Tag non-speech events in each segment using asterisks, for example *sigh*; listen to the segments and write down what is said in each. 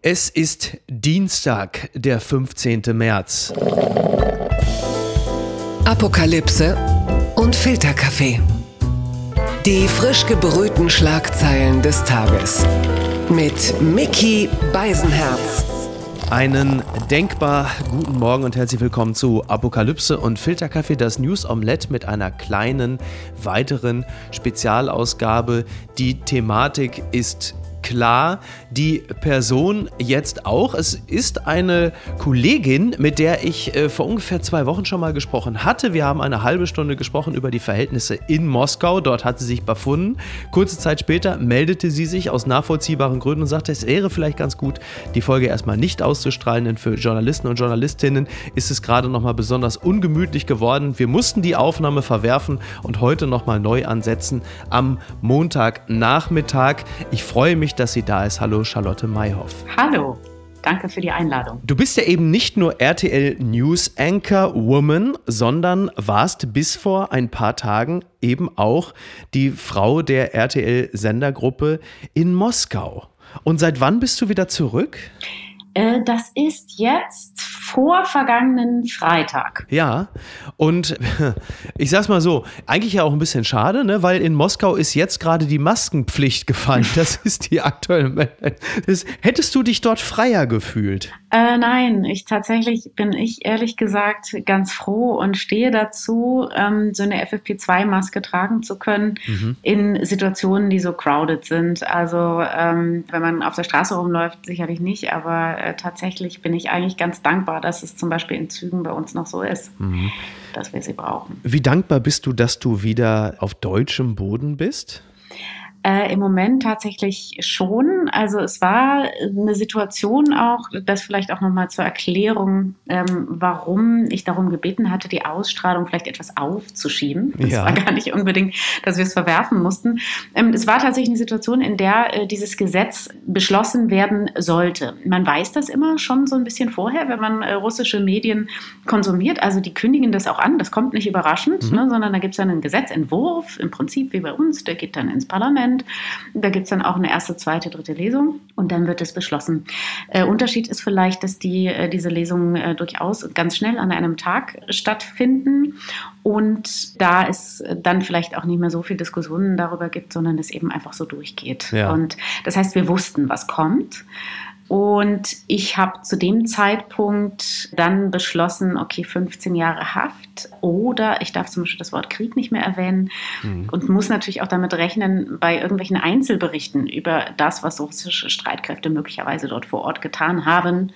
Es ist Dienstag, der 15. März. Apokalypse und Filterkaffee. Die frisch gebrühten Schlagzeilen des Tages. Mit Mickey Beisenherz. Einen denkbar guten Morgen und herzlich willkommen zu Apokalypse und Filterkaffee, das News Omelette mit einer kleinen weiteren Spezialausgabe. Die Thematik ist klar, die Person jetzt auch. Es ist eine Kollegin, mit der ich äh, vor ungefähr zwei Wochen schon mal gesprochen hatte. Wir haben eine halbe Stunde gesprochen über die Verhältnisse in Moskau. Dort hat sie sich befunden. Kurze Zeit später meldete sie sich aus nachvollziehbaren Gründen und sagte, es wäre vielleicht ganz gut, die Folge erstmal nicht auszustrahlen, denn für Journalisten und Journalistinnen ist es gerade nochmal besonders ungemütlich geworden. Wir mussten die Aufnahme verwerfen und heute nochmal neu ansetzen am Montagnachmittag. Ich freue mich, dass sie da ist. Hallo Charlotte Mayhoff. Hallo. Danke für die Einladung. Du bist ja eben nicht nur RTL News Anchor Woman, sondern warst bis vor ein paar Tagen eben auch die Frau der RTL Sendergruppe in Moskau. Und seit wann bist du wieder zurück? Äh, das ist jetzt vor vergangenen Freitag. Ja, und *laughs* ich sag's mal so, eigentlich ja auch ein bisschen schade, ne? weil in Moskau ist jetzt gerade die Maskenpflicht gefallen. *laughs* Das ist die aktuelle. Das, hättest du dich dort freier gefühlt? Äh, nein, ich tatsächlich bin ich ehrlich gesagt ganz froh und stehe dazu, ähm, so eine FFP2-Maske tragen zu können mhm. in Situationen, die so crowded sind. Also ähm, wenn man auf der Straße rumläuft, sicherlich nicht, aber äh, tatsächlich bin ich eigentlich ganz dankbar, dass es zum Beispiel in Zügen bei uns noch so ist, mhm. dass wir sie brauchen. Wie dankbar bist du, dass du wieder auf deutschem Boden bist? Äh, Im Moment tatsächlich schon. Also es war eine Situation auch, das vielleicht auch nochmal zur Erklärung, ähm, warum ich darum gebeten hatte, die Ausstrahlung vielleicht etwas aufzuschieben. Es ja. war gar nicht unbedingt, dass wir es verwerfen mussten. Ähm, es war tatsächlich eine Situation, in der äh, dieses Gesetz beschlossen werden sollte. Man weiß das immer schon so ein bisschen vorher, wenn man äh, russische Medien konsumiert. Also die kündigen das auch an. Das kommt nicht überraschend, mhm. ne, sondern da gibt es einen Gesetzentwurf, im Prinzip wie bei uns, der geht dann ins Parlament Parlament. Da gibt es dann auch eine erste, zweite, dritte Lesung und dann wird es beschlossen. Äh, Unterschied ist vielleicht, dass die, äh, diese Lesungen äh, durchaus ganz schnell an einem Tag stattfinden und da es dann vielleicht auch nicht mehr so viel Diskussionen darüber gibt, sondern es eben einfach so durchgeht. Ja. Und das heißt, wir wussten, was kommt. Und ich habe zu dem Zeitpunkt dann beschlossen, okay, 15 Jahre Haft oder ich darf zum Beispiel das Wort Krieg nicht mehr erwähnen mhm. und muss natürlich auch damit rechnen, bei irgendwelchen Einzelberichten über das, was russische Streitkräfte möglicherweise dort vor Ort getan haben,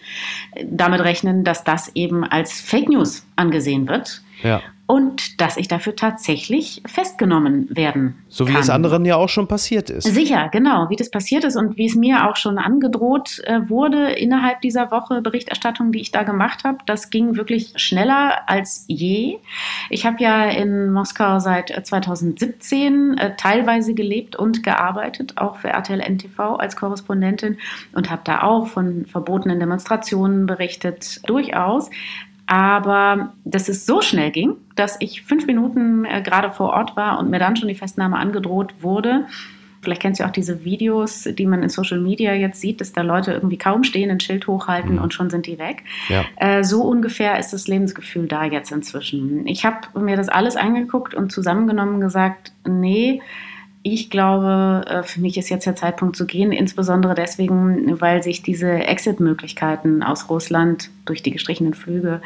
damit rechnen, dass das eben als Fake News angesehen wird. Ja und dass ich dafür tatsächlich festgenommen werden So wie kann. es anderen ja auch schon passiert ist. Sicher, genau, wie das passiert ist und wie es mir auch schon angedroht äh, wurde innerhalb dieser Woche Berichterstattung, die ich da gemacht habe. Das ging wirklich schneller als je. Ich habe ja in Moskau seit 2017 äh, teilweise gelebt und gearbeitet, auch für RTL NTV als Korrespondentin und habe da auch von verbotenen Demonstrationen berichtet, durchaus. Aber dass es so schnell ging, dass ich fünf Minuten äh, gerade vor Ort war und mir dann schon die Festnahme angedroht wurde. Vielleicht kennst du auch diese Videos, die man in Social Media jetzt sieht, dass da Leute irgendwie kaum stehen, ein Schild hochhalten mhm. und schon sind die weg. Ja. Äh, so ungefähr ist das Lebensgefühl da jetzt inzwischen. Ich habe mir das alles angeguckt und zusammengenommen gesagt, nee, ich glaube, äh, für mich ist jetzt der Zeitpunkt zu gehen, insbesondere deswegen, weil sich diese Exit-Möglichkeiten aus Russland durch die gestrichenen Flüge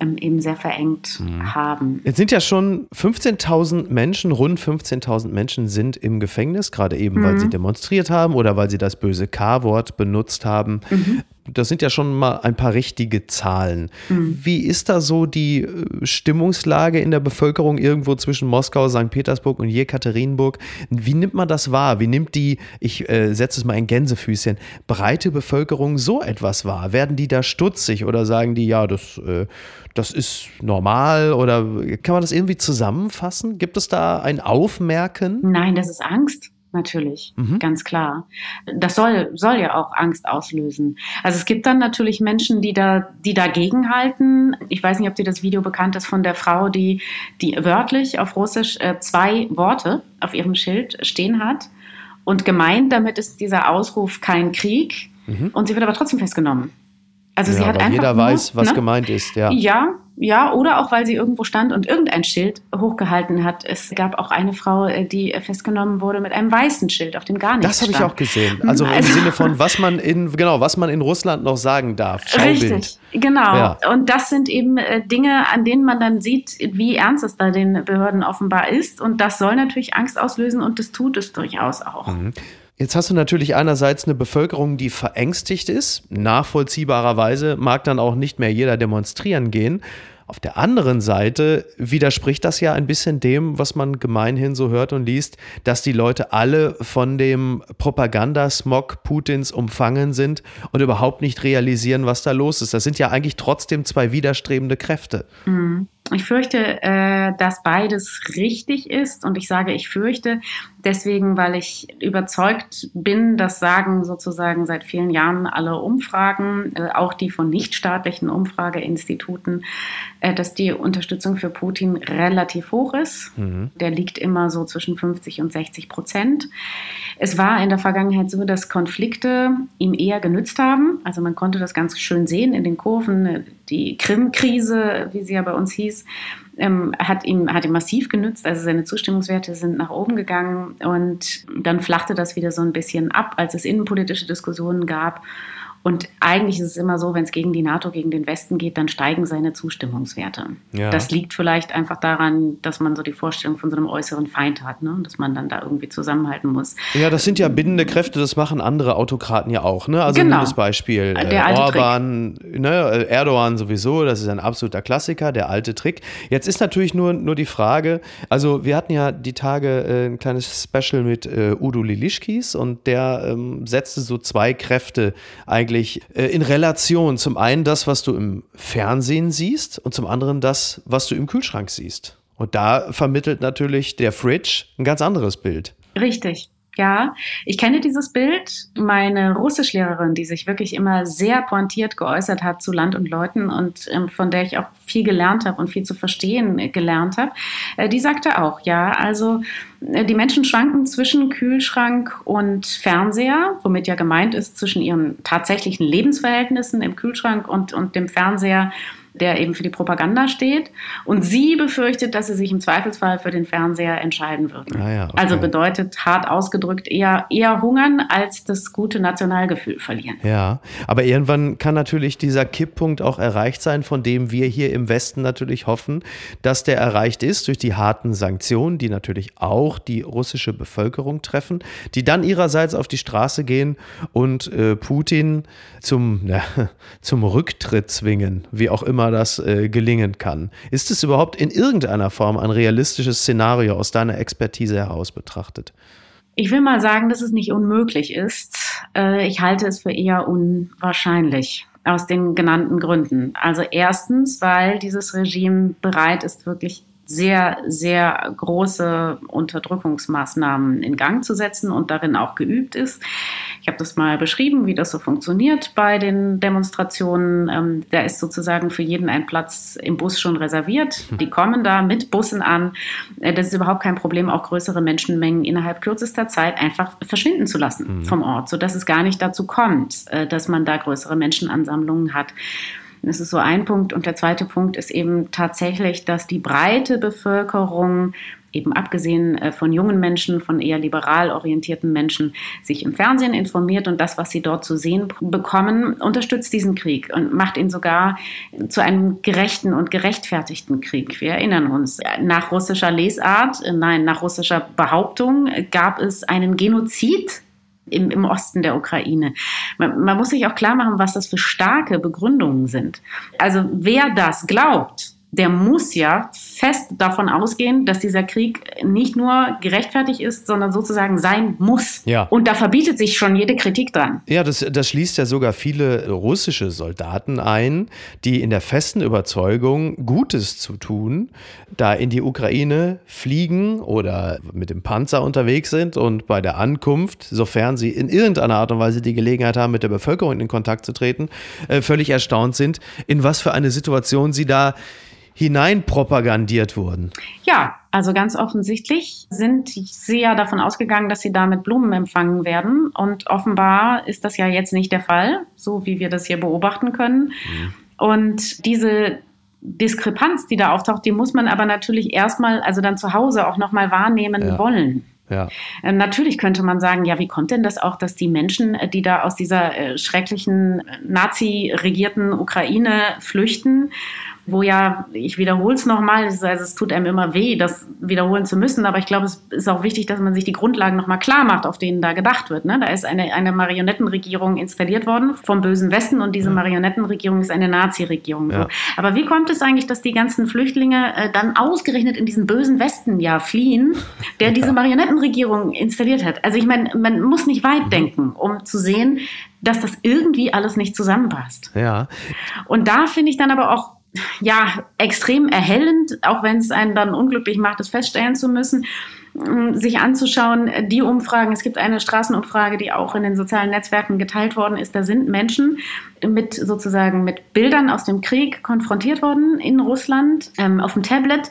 ähm, eben sehr verengt mhm. haben. Jetzt sind ja schon 15.000 Menschen, rund 15.000 Menschen sind im Gefängnis, gerade eben, mhm. weil sie demonstriert haben oder weil sie das böse K-Wort benutzt haben. Mhm das sind ja schon mal ein paar richtige Zahlen. Mhm. Wie ist da so die äh, Stimmungslage in der Bevölkerung irgendwo zwischen Moskau, St. Petersburg und Jekaterinburg? Wie nimmt man das wahr? Wie nimmt die, ich äh, setze es mal in Gänsefüßchen, breite Bevölkerung so etwas wahr? Werden die da stutzig oder sagen die, ja, das, äh, das ist normal? Oder kann man das irgendwie zusammenfassen? Gibt es da ein Aufmerken? Nein, das ist Angst natürlich, mhm. ganz klar. Das soll, soll ja auch Angst auslösen. Also es gibt dann natürlich Menschen, die da, die dagegen halten. Ich weiß nicht, ob dir das Video bekannt ist von der Frau, die, die wörtlich auf Russisch äh, zwei Worte auf ihrem Schild stehen hat. Und gemeint damit ist dieser Ausruf kein Krieg. mhm. und sie wird aber trotzdem festgenommen. Also ja, sie hat einfach jeder nur, weiß, was ne? gemeint ist, ja. Ja, ja, oder auch weil sie irgendwo stand und irgendein Schild hochgehalten hat. Es gab auch eine Frau, äh, die festgenommen wurde mit einem weißen Schild, auf dem gar nichts Das habe ich auch gesehen. Also, also, im Sinne von, *laughs* was man in genau, was man in Russland noch sagen darf. Schaubild. Richtig, genau. Ja. Und das sind eben äh, Dinge, an denen man dann sieht, wie ernst es bei den Behörden offenbar ist. Und das soll natürlich Angst auslösen und das tut es durchaus auch. Mhm. Jetzt hast du natürlich einerseits eine Bevölkerung, die verängstigt ist. Nachvollziehbarerweise mag dann auch nicht mehr jeder demonstrieren gehen. Auf der anderen Seite widerspricht das ja ein bisschen dem, was man gemeinhin so hört und liest, dass die Leute alle von dem Propagandasmog Putins umfangen sind und überhaupt nicht realisieren, was da los ist. Das sind ja eigentlich trotzdem zwei widerstrebende Kräfte. Mhm. Ich fürchte, äh, dass beides richtig ist. Und ich sage, ich fürchte deswegen, weil ich überzeugt bin, das sagen sozusagen seit vielen Jahren alle Umfragen, äh, auch die von nichtstaatlichen Umfrageinstituten, äh, dass die Unterstützung für Putin relativ hoch ist. Mhm. Der liegt immer so zwischen 50 und 60 Prozent. Es war in der Vergangenheit so, dass Konflikte ihm eher genützt haben. Also man konnte das ganz schön sehen in den Kurven. Die Krim-Krise, wie sie ja bei uns hieß, ähm, hat, ihm, hat ihm massiv genützt. Also seine Zustimmungswerte sind nach oben gegangen und dann flachte das wieder so ein bisschen ab, als es innenpolitische Diskussionen gab. Und eigentlich ist es immer so, wenn es gegen die NATO, gegen den Westen geht, dann steigen seine Zustimmungswerte. Ja. Das liegt vielleicht einfach daran, dass man so die Vorstellung von so einem äußeren Feind hat, ne? dass man dann da irgendwie zusammenhalten muss. Ja, das sind ja bindende Kräfte, das machen andere Autokraten ja auch. Ne? Also genau. das Beispiel äh, Orban, ne? Erdogan sowieso, das ist ein absoluter Klassiker, der alte Trick. Jetzt ist natürlich nur, nur die Frage, also wir hatten ja die Tage äh, ein kleines Special mit äh, Udo Lilischkis und der ähm, setzte so zwei Kräfte eigentlich eigentlich äh, in Relation zum einen das, was du im Fernsehen siehst und zum anderen das, was du im Kühlschrank siehst. Und da vermittelt natürlich der Fridge ein ganz anderes Bild. Richtig. Ja, ich kenne dieses Bild. Meine Russischlehrerin, die sich wirklich immer sehr pointiert geäußert hat zu Land und Leuten und ähm, von der ich auch viel gelernt habe und viel zu verstehen gelernt habe, äh, die sagte auch, ja, also äh, die Menschen schwanken zwischen Kühlschrank und Fernseher, womit ja gemeint ist zwischen ihren tatsächlichen Lebensverhältnissen im Kühlschrank und, und dem Fernseher der eben für die Propaganda steht. Und sie befürchtet, dass sie sich im Zweifelsfall für den Fernseher entscheiden würden. Ah ja, okay. Also bedeutet hart ausgedrückt eher, eher hungern als das gute Nationalgefühl verlieren. Ja, aber irgendwann kann natürlich dieser Kipppunkt auch erreicht sein, von dem wir hier im Westen natürlich hoffen, dass der erreicht ist durch die harten Sanktionen, die natürlich auch die russische Bevölkerung treffen, die dann ihrerseits auf die Straße gehen und äh, Putin zum, na, *laughs* zum Rücktritt zwingen, wie auch immer das äh, gelingen kann. Ist es überhaupt in irgendeiner Form ein realistisches Szenario aus deiner Expertise heraus betrachtet? Ich will mal sagen, dass es nicht unmöglich ist. Äh, ich halte es für eher unwahrscheinlich aus den genannten Gründen. Also erstens, weil dieses Regime bereit ist, wirklich sehr, sehr große Unterdrückungsmaßnahmen in Gang zu setzen und darin auch geübt ist. Ich habe das mal beschrieben, wie das so funktioniert bei den Demonstrationen. Ähm, da ist sozusagen für jeden ein Platz im Bus schon reserviert. Die kommen da mit Bussen an. Äh, das ist überhaupt kein Problem, auch größere Menschenmengen innerhalb kürzester Zeit einfach verschwinden zu lassen mhm. vom Ort, sodass es gar nicht dazu kommt, äh, dass man da größere Menschenansammlungen hat. Das ist so ein Punkt. Und der zweite Punkt ist eben tatsächlich, dass die breite Bevölkerung eben abgesehen äh, von jungen Menschen, von eher liberal orientierten Menschen, sich im Fernsehen informiert und das, was sie dort zu sehen bekommen, unterstützt diesen Krieg und macht ihn sogar zu einem gerechten und gerechtfertigten Krieg. Wir erinnern uns, nach russischer Lesart, äh, nein, nach russischer Behauptung gab es einen Genozid im, im Osten der Ukraine. Man, man muss sich auch klar machen, was das für starke Begründungen sind. Also wer das glaubt, der muss ja fest davon ausgehen, dass dieser Krieg nicht nur gerechtfertigt ist, sondern sozusagen sein muss. Ja. Und da verbietet sich schon jede Kritik dran. Ja, das, das schließt ja sogar viele russische Soldaten ein, die in der festen Überzeugung, Gutes zu tun, da in die Ukraine fliegen oder mit dem Panzer unterwegs sind und bei der Ankunft, sofern sie in irgendeiner Art und Weise die Gelegenheit haben, mit der Bevölkerung in Kontakt zu treten, äh, völlig erstaunt sind, in was für eine Situation sie da hineinpropagandiert wurden. Ja, also ganz offensichtlich sind sie ja davon ausgegangen, dass sie damit Blumen empfangen werden. Und offenbar ist das ja jetzt nicht der Fall, so wie wir das hier beobachten können. Mhm. Und diese Diskrepanz, die da auftaucht, die muss man aber natürlich erstmal, also dann zu Hause auch nochmal wahrnehmen ja. wollen. Ja. Äh, natürlich könnte man sagen, ja, wie kommt denn das auch, dass die Menschen, äh, die da aus dieser äh, schrecklichen Nazi-regierten Ukraine flüchten wo ja, ich wiederhole es nochmal, also es tut einem immer weh, das wiederholen zu müssen, aber ich glaube, es ist auch wichtig, dass man sich die Grundlagen nochmal klar macht, auf denen da gedacht wird. Ne? Da ist eine, eine Marionettenregierung installiert worden vom bösen Westen und diese Marionettenregierung ist eine Nazi-Regierung. Ja. Aber wie kommt es eigentlich, dass die ganzen Flüchtlinge äh, dann ausgerechnet in diesen bösen Westen ja fliehen, der ja. diese Marionettenregierung installiert hat? Also ich meine, man muss nicht weit mhm. denken, um zu sehen, dass das irgendwie alles nicht zusammenpasst. Ja. Und da finde ich dann aber auch ja, extrem erhellend, auch wenn es einen dann unglücklich macht, es feststellen zu müssen, mm, sich anzuschauen, die Umfragen. Es gibt eine Straßenumfrage, die auch in den sozialen Netzwerken geteilt worden ist. Da sind Menschen mit sozusagen mit Bildern aus dem Krieg konfrontiert worden in Russland ähm, auf dem Tablet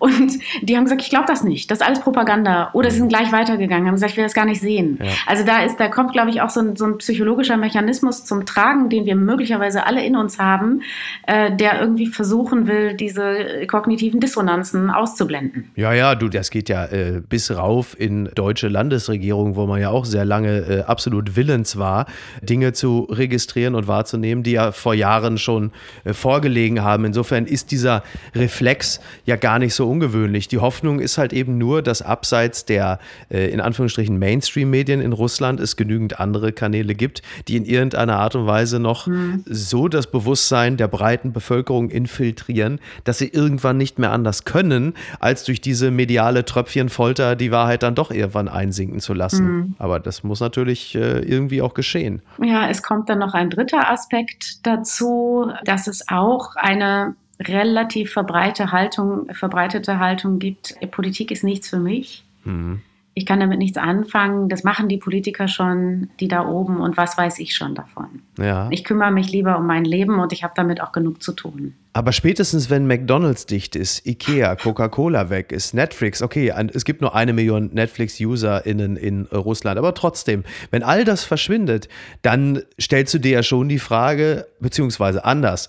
und die haben gesagt, ich glaube das nicht. Das ist alles Propaganda. Oder sie sind gleich weitergegangen, haben gesagt, ich will das gar nicht sehen. Ja. Also da ist, da kommt, glaube ich, auch so ein, so ein, psychologischer Mechanismus zum Tragen, den wir möglicherweise alle in uns haben, äh, der irgendwie versuchen will, diese kognitiven Dissonanzen auszublenden. Ja, ja, du, das geht ja äh, bis rauf in deutsche Landesregierung, wo man ja auch sehr lange äh, absolut willens war, Dinge zu registrieren und wahrzunehmen, die ja vor Jahren schon äh, vorgelegen haben. Insofern ist dieser Reflex ja gar nicht so ungewöhnlich. Die Hoffnung ist halt eben nur, dass abseits der äh, in Anführungsstrichen Mainstream-Medien in Russland es genügend andere Kanäle gibt, die in irgendeiner Art und Weise noch mhm. so das Bewusstsein der breiten Bevölkerung infiltrieren, dass sie irgendwann nicht mehr anders können, als durch diese mediale Tröpfchenfolter die Wahrheit dann doch irgendwann einsinken zu lassen. Mhm. Aber das muss natürlich äh, irgendwie auch geschehen. Ja, es kommt dann noch ein dritter Aspekt dazu, dass es auch eine relativ verbreite Haltung, verbreitete Haltung gibt, Politik ist nichts für mich. Mhm. Ich kann damit nichts anfangen. Das machen die Politiker schon, die da oben und was weiß ich schon davon. Ja. Ich kümmere mich lieber um mein Leben und ich habe damit auch genug zu tun. Aber spätestens, wenn McDonalds dicht ist, Ikea, Coca-Cola weg ist, Netflix, okay, es gibt nur eine Million Netflix-UserInnen in Russland, aber trotzdem, wenn all das verschwindet, dann stellst du dir ja schon die Frage, beziehungsweise anders,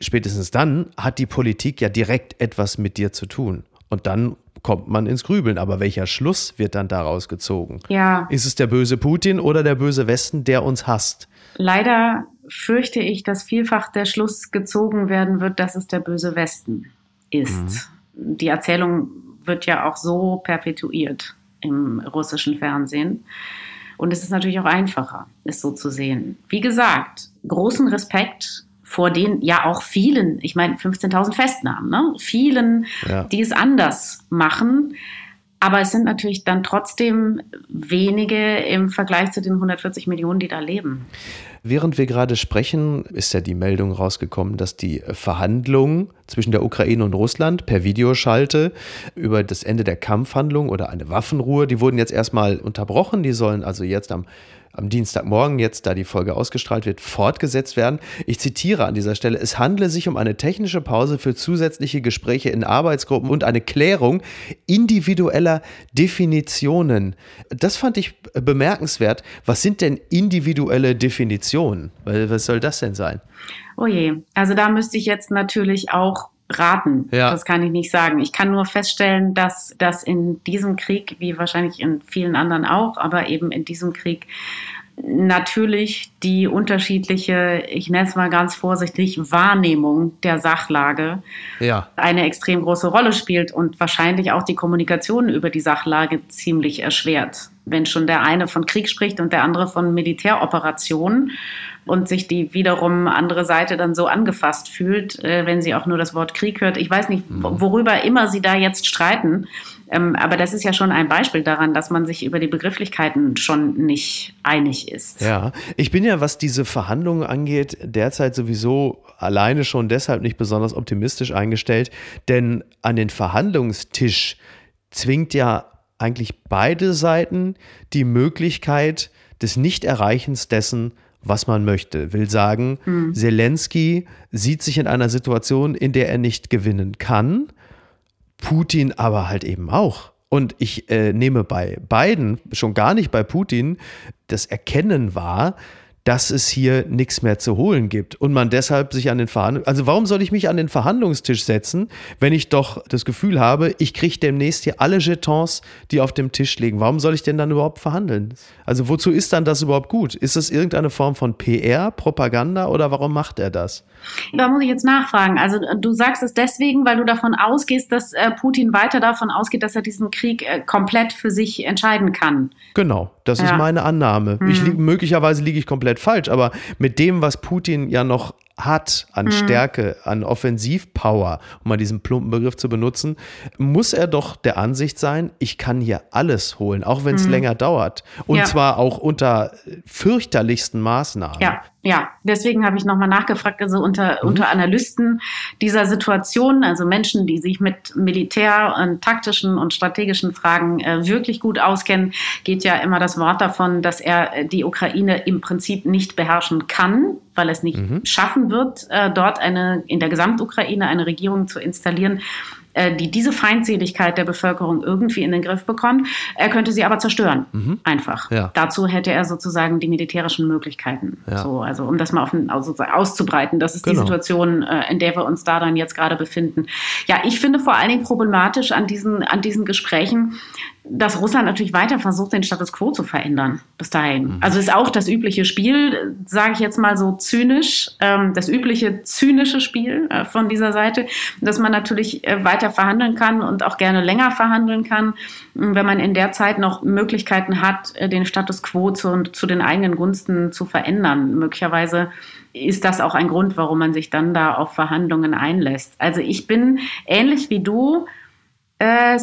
spätestens dann hat die Politik ja direkt etwas mit dir zu tun. Und dann kommt man ins Grübeln. Aber welcher Schluss wird dann daraus gezogen? Ja. Ist es der böse Putin oder der böse Westen, der uns hasst? Leider fürchte ich, dass vielfach der Schluss gezogen werden wird, dass es der böse Westen ist. Mhm. Die Erzählung wird ja auch so perpetuiert im russischen Fernsehen. Und es ist natürlich auch einfacher, es so zu sehen. Wie gesagt, großen Respekt vor den ja auch vielen, ich meine 15.000 Festnahmen, ne? vielen, ja. die es anders machen. Aber es sind natürlich dann trotzdem wenige im Vergleich zu den 140 Millionen, die da leben. Während wir gerade sprechen, ist ja die Meldung rausgekommen, dass die Verhandlungen zwischen der Ukraine und Russland per Videoschalte über das Ende der Kampfhandlung oder eine Waffenruhe, die wurden jetzt erstmal unterbrochen. Die sollen also jetzt am am Dienstagmorgen, jetzt da die Folge ausgestrahlt wird, fortgesetzt werden. Ich zitiere an dieser Stelle, es handle sich um eine technische Pause für zusätzliche Gespräche in Arbeitsgruppen und eine Klärung individueller Definitionen. Das fand ich bemerkenswert. Was sind denn individuelle Definitionen? Was soll das denn sein? Oh je, also da müsste ich jetzt natürlich auch raten. Ja. Das kann ich nicht sagen. Ich kann nur feststellen, dass das in diesem Krieg, wie wahrscheinlich in vielen anderen auch, aber eben in diesem Krieg natürlich die unterschiedliche, ich nenne es mal ganz vorsichtig, Wahrnehmung der Sachlage ja. eine extrem große Rolle spielt und wahrscheinlich auch die Kommunikation über die Sachlage ziemlich erschwert. Wenn schon der eine von Krieg spricht und der andere von Militäroperationen und sich die wiederum andere Seite dann so angefasst fühlt, äh, wenn sie auch nur das Wort Krieg hört. Ich weiß nicht, mhm. worüber immer sie da jetzt streiten. Ähm, aber das ist ja schon ein Beispiel daran, dass man sich über die Begrifflichkeiten schon nicht einig ist. Ja, ich bin ja, was diese Verhandlungen angeht, derzeit sowieso alleine schon deshalb nicht besonders optimistisch eingestellt, denn an den Verhandlungstisch zwingt ja eigentlich beide Seiten die Möglichkeit des Nichterreichens dessen, was man möchte. Will sagen, mhm. Zelensky sieht sich in einer Situation, in der er nicht gewinnen kann, Putin aber halt eben auch. Und ich äh, nehme bei beiden, schon gar nicht bei Putin, das Erkennen wahr, dass es hier nichts mehr zu holen gibt und man deshalb sich an den Verhandlungen, also warum soll ich mich an den Verhandlungstisch setzen, wenn ich doch das Gefühl habe, ich kriege demnächst hier alle Jetons, die auf dem Tisch liegen. Warum soll ich denn dann überhaupt verhandeln? Also wozu ist dann das überhaupt gut? Ist es irgendeine Form von PR, Propaganda oder warum macht er das? Da muss ich jetzt nachfragen. Also du sagst es deswegen, weil du davon ausgehst, dass äh, Putin weiter davon ausgeht, dass er diesen Krieg äh, komplett für sich entscheiden kann. Genau, das ja. ist meine Annahme. Mhm. Ich, möglicherweise liege ich komplett falsch, aber mit dem, was Putin ja noch hat an mhm. Stärke, an Offensivpower, um mal diesen plumpen Begriff zu benutzen, muss er doch der Ansicht sein, ich kann hier alles holen, auch wenn es mhm. länger dauert. Und ja. zwar auch unter fürchterlichsten Maßnahmen. Ja, ja. Deswegen habe ich nochmal nachgefragt, also unter, mhm. unter Analysten dieser Situation, also Menschen, die sich mit Militär und taktischen und strategischen Fragen äh, wirklich gut auskennen, geht ja immer das Wort davon, dass er die Ukraine im Prinzip nicht beherrschen kann weil es nicht mhm. schaffen wird, äh, dort eine, in der Gesamtukraine eine Regierung zu installieren, äh, die diese Feindseligkeit der Bevölkerung irgendwie in den Griff bekommt. Er könnte sie aber zerstören, mhm. einfach. Ja. Dazu hätte er sozusagen die militärischen Möglichkeiten. Ja. So, also um das mal auf, also auszubreiten. Das ist genau. die Situation, äh, in der wir uns da dann jetzt gerade befinden. Ja, ich finde vor allen Dingen problematisch an diesen, an diesen Gesprächen, dass Russland natürlich weiter versucht, den Status quo zu verändern bis dahin. Mhm. Also ist auch das übliche Spiel, sage ich jetzt mal so zynisch, ähm, das übliche zynische Spiel äh, von dieser Seite, dass man natürlich äh, weiter verhandeln kann und auch gerne länger verhandeln kann, wenn man in der Zeit noch Möglichkeiten hat, äh, den Status quo zu, zu den eigenen Gunsten zu verändern. Möglicherweise ist das auch ein Grund, warum man sich dann da auf Verhandlungen einlässt. Also ich bin ähnlich wie du äh,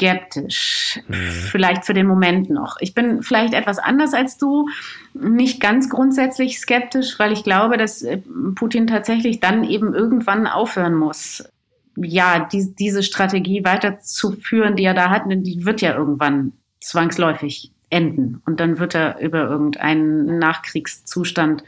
skeptisch. Mhm. Vielleicht für den Moment noch. Ich bin vielleicht etwas anders als du. Nicht ganz grundsätzlich skeptisch, weil ich glaube, dass äh, Putin tatsächlich dann eben irgendwann aufhören muss. Ja, die, diese Strategie weiterzuführen, die er da hat, die wird ja irgendwann zwangsläufig enden. Und dann wird er über irgendeinen Nachkriegszustand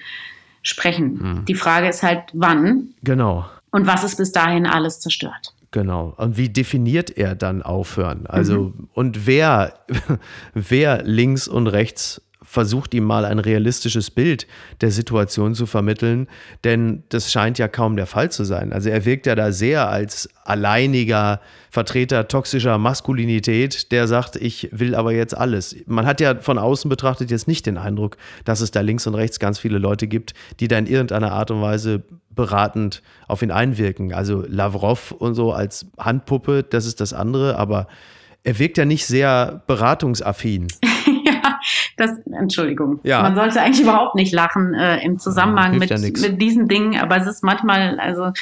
sprechen. Mhm. Die Frage ist halt, wann? Genau. Und was ist bis dahin alles zerstört? Genau. Und wie definiert er dann aufhören? Also, mhm. und wer, *laughs* wer links und rechts versucht ihm mal ein realistisches Bild der Situation zu vermitteln, denn das scheint ja kaum der Fall zu sein. Also er wirkt ja da sehr als alleiniger Vertreter toxischer Maskulinität, der sagt, ich will aber jetzt alles. Man hat ja von außen betrachtet jetzt nicht den Eindruck, dass es da links und rechts ganz viele Leute gibt, die da in irgendeiner Art und Weise beratend auf ihn einwirken. Also Lavrov und so als Handpuppe, das ist das andere, aber er wirkt ja nicht sehr beratungsaffin. *laughs* *laughs* Das, Entschuldigung. Ja. Man sollte eigentlich überhaupt nicht lachen äh, im Zusammenhang ja, mit, ja mit diesen Dingen, aber es ist manchmal, also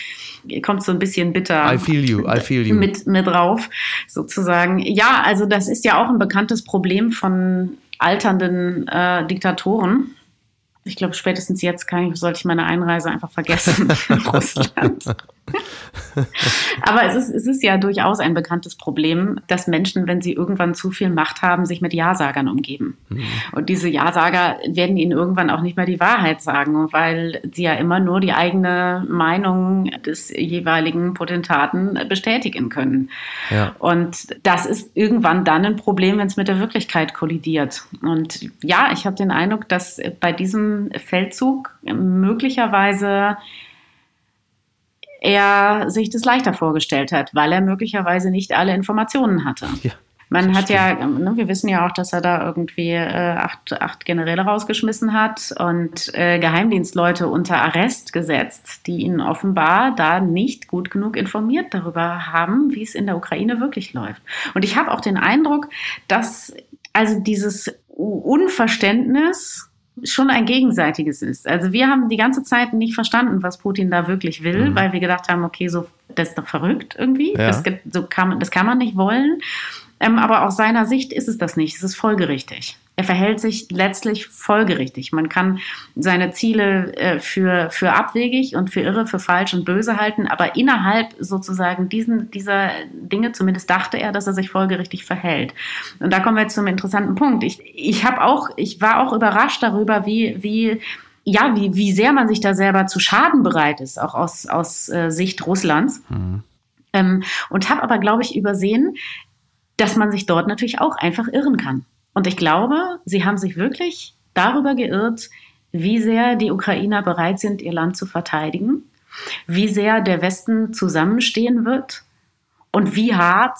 kommt so ein bisschen bitter I feel you, I feel you. Mit, mit drauf, sozusagen. Ja, also das ist ja auch ein bekanntes Problem von alternden äh, Diktatoren ich glaube, spätestens jetzt kann ich, sollte ich meine Einreise einfach vergessen *laughs* in Russland. *laughs* Aber es ist, es ist ja durchaus ein bekanntes Problem, dass Menschen, wenn sie irgendwann zu viel Macht haben, sich mit Ja-Sagern umgeben. Mhm. Und diese Ja-Sager werden ihnen irgendwann auch nicht mehr die Wahrheit sagen, weil sie ja immer nur die eigene Meinung des jeweiligen Potentaten bestätigen können. Ja. Und das ist irgendwann dann ein Problem, wenn es mit der Wirklichkeit kollidiert. Und ja, ich habe den Eindruck, dass bei diesem Feldzug möglicherweise er sich das leichter vorgestellt hat, weil er möglicherweise nicht alle Informationen hatte. Ja, Man hat ja, ne, wir wissen ja auch, dass er da irgendwie äh, acht, acht Generäle rausgeschmissen hat und äh, Geheimdienstleute unter Arrest gesetzt, die ihn offenbar da nicht gut genug informiert darüber haben, wie es in der Ukraine wirklich läuft. Und ich habe auch den Eindruck, dass also dieses Unverständnis schon ein gegenseitiges ist. Also wir haben die ganze Zeit nicht verstanden, was Putin da wirklich will, mhm. weil wir gedacht haben, okay, so das ist doch verrückt irgendwie. Ja. Das, so kann, das kann man nicht wollen. Ähm, aber aus seiner Sicht ist es das nicht. Es ist folgerichtig. Er verhält sich letztlich folgerichtig. Man kann seine Ziele äh, für, für abwegig und für irre, für falsch und böse halten, aber innerhalb sozusagen diesen, dieser Dinge, zumindest dachte er, dass er sich folgerichtig verhält. Und da kommen wir jetzt zum interessanten Punkt. Ich, ich habe auch, ich war auch überrascht darüber, wie, wie ja, wie, wie sehr man sich da selber zu schaden bereit ist, auch aus, aus äh, Sicht Russlands. Mhm. Ähm, und habe aber, glaube ich, übersehen, dass man sich dort natürlich auch einfach irren kann. Und ich glaube, sie haben sich wirklich darüber geirrt, wie sehr die Ukrainer bereit sind, ihr Land zu verteidigen, wie sehr der Westen zusammenstehen wird und wie hart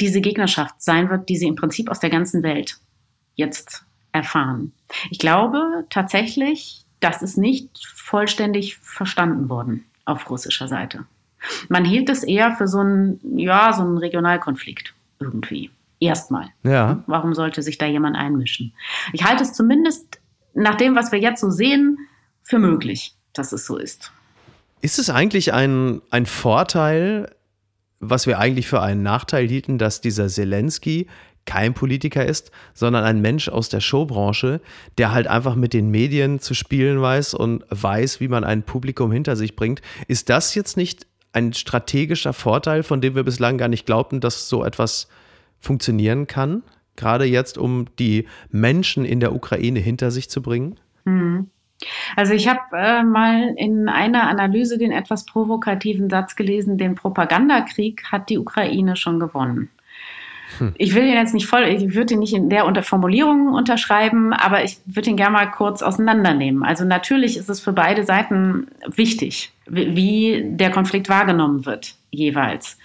diese Gegnerschaft sein wird, die sie im Prinzip aus der ganzen Welt jetzt erfahren. Ich glaube tatsächlich, das ist nicht vollständig verstanden worden auf russischer Seite. Man hielt es eher für so einen, ja, so einen Regionalkonflikt irgendwie. Erstmal. Ja. Warum sollte sich da jemand einmischen? Ich halte es zumindest nach dem, was wir jetzt so sehen, für möglich, dass es so ist. Ist es eigentlich ein, ein Vorteil, was wir eigentlich für einen Nachteil hielten, dass dieser Zelensky kein Politiker ist, sondern ein Mensch aus der Showbranche, der halt einfach mit den Medien zu spielen weiß und weiß, wie man ein Publikum hinter sich bringt. Ist das jetzt nicht ein strategischer Vorteil, von dem wir bislang gar nicht glaubten, dass so etwas funktionieren kann? Gerade jetzt, um die Menschen in der Ukraine hinter sich zu bringen? Mhm. Also ich habe äh, mal in einer Analyse den etwas provokativen Satz gelesen, den Propagandakrieg hat die Ukraine schon gewonnen. Hm. Ich will ihn jetzt nicht voll, ich würde ihn nicht in der unter Formulierung unterschreiben, aber ich würde ihn gerne mal kurz auseinandernehmen. Also natürlich ist es für beide Seiten wichtig, wie der Konflikt wahrgenommen wird, jeweils.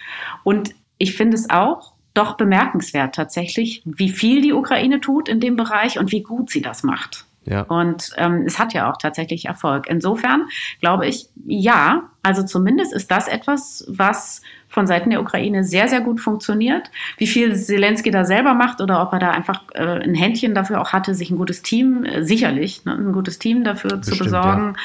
Und ich finde es auch doch bemerkenswert tatsächlich, wie viel die Ukraine tut in dem Bereich und wie gut sie das macht. Ja. Und ähm, es hat ja auch tatsächlich Erfolg. Insofern glaube ich, ja, also zumindest ist das etwas, was von Seiten der Ukraine sehr, sehr gut funktioniert. Wie viel Zelensky da selber macht oder ob er da einfach äh, ein Händchen dafür auch hatte, sich ein gutes Team, äh, sicherlich, ne, ein gutes Team dafür Bestimmt, zu besorgen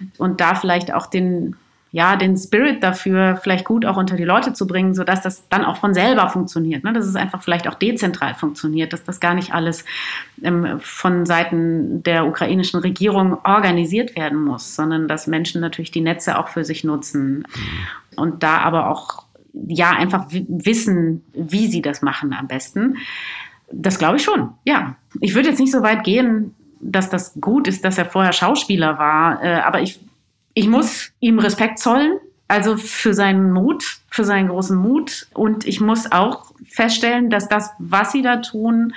ja. und da vielleicht auch den ja, den Spirit dafür vielleicht gut auch unter die Leute zu bringen, sodass das dann auch von selber funktioniert. Ne? Dass es einfach vielleicht auch dezentral funktioniert, dass das gar nicht alles ähm, von Seiten der ukrainischen Regierung organisiert werden muss, sondern dass Menschen natürlich die Netze auch für sich nutzen und da aber auch ja einfach wissen, wie sie das machen am besten. Das glaube ich schon, ja. Ich würde jetzt nicht so weit gehen, dass das gut ist, dass er vorher Schauspieler war, äh, aber ich ich muss ihm Respekt zollen, also für seinen Mut, für seinen großen Mut. Und ich muss auch feststellen, dass das, was sie da tun,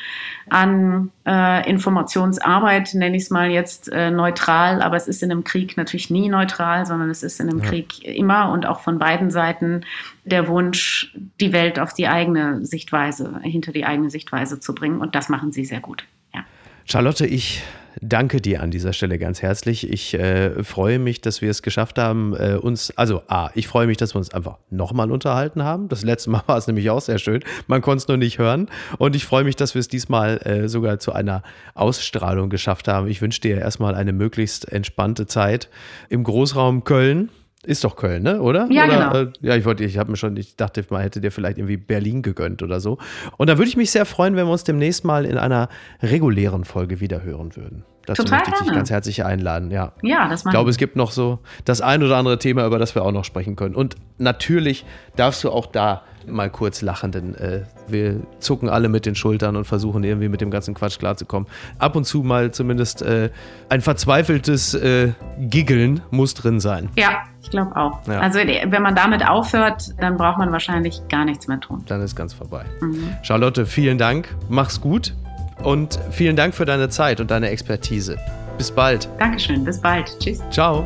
an äh, Informationsarbeit, nenne ich es mal jetzt äh, neutral, aber es ist in einem Krieg natürlich nie neutral, sondern es ist in einem ja. Krieg immer und auch von beiden Seiten der Wunsch, die Welt auf die eigene Sichtweise, hinter die eigene Sichtweise zu bringen. Und das machen sie sehr gut. Ja. Charlotte, ich danke dir an dieser Stelle ganz herzlich. Ich äh, freue mich, dass wir es geschafft haben, äh, uns, also A, ich freue mich, dass wir uns einfach nochmal unterhalten haben. Das letzte Mal *laughs* war es nämlich auch sehr schön. Man konnte es nur nicht hören. Und ich freue mich, dass wir es diesmal äh, sogar zu einer Ausstrahlung geschafft haben. Ich wünsche dir erstmal eine möglichst entspannte Zeit im Großraum Köln. Ist doch Köln, ne? Oder? Ja, oder, genau. Äh, ja, ich wollte, ich habe mir schon, ich dachte, man hätte dir vielleicht irgendwie Berlin gegönnt oder so. Und da würde ich mich sehr freuen, wenn wir uns demnächst mal in einer regulären Folge wieder hören würden. Dazu Total möchte ich dich ganz herzlich einladen. Ja, ja das Ich glaube, es gibt noch so das ein oder andere Thema, über das wir auch noch sprechen können. Und natürlich darfst du auch da mal kurz lachen, denn äh, wir zucken alle mit den Schultern und versuchen irgendwie mit dem ganzen Quatsch klarzukommen. Ab und zu mal zumindest äh, ein verzweifeltes äh, Giggeln muss drin sein. Ja, ich glaube auch. Ja. Also wenn man damit aufhört, dann braucht man wahrscheinlich gar nichts mehr tun. Dann ist ganz vorbei. Mhm. Charlotte, vielen Dank. Mach's gut und vielen Dank für deine Zeit und deine Expertise. Bis bald. Dankeschön, bis bald. Tschüss. Ciao.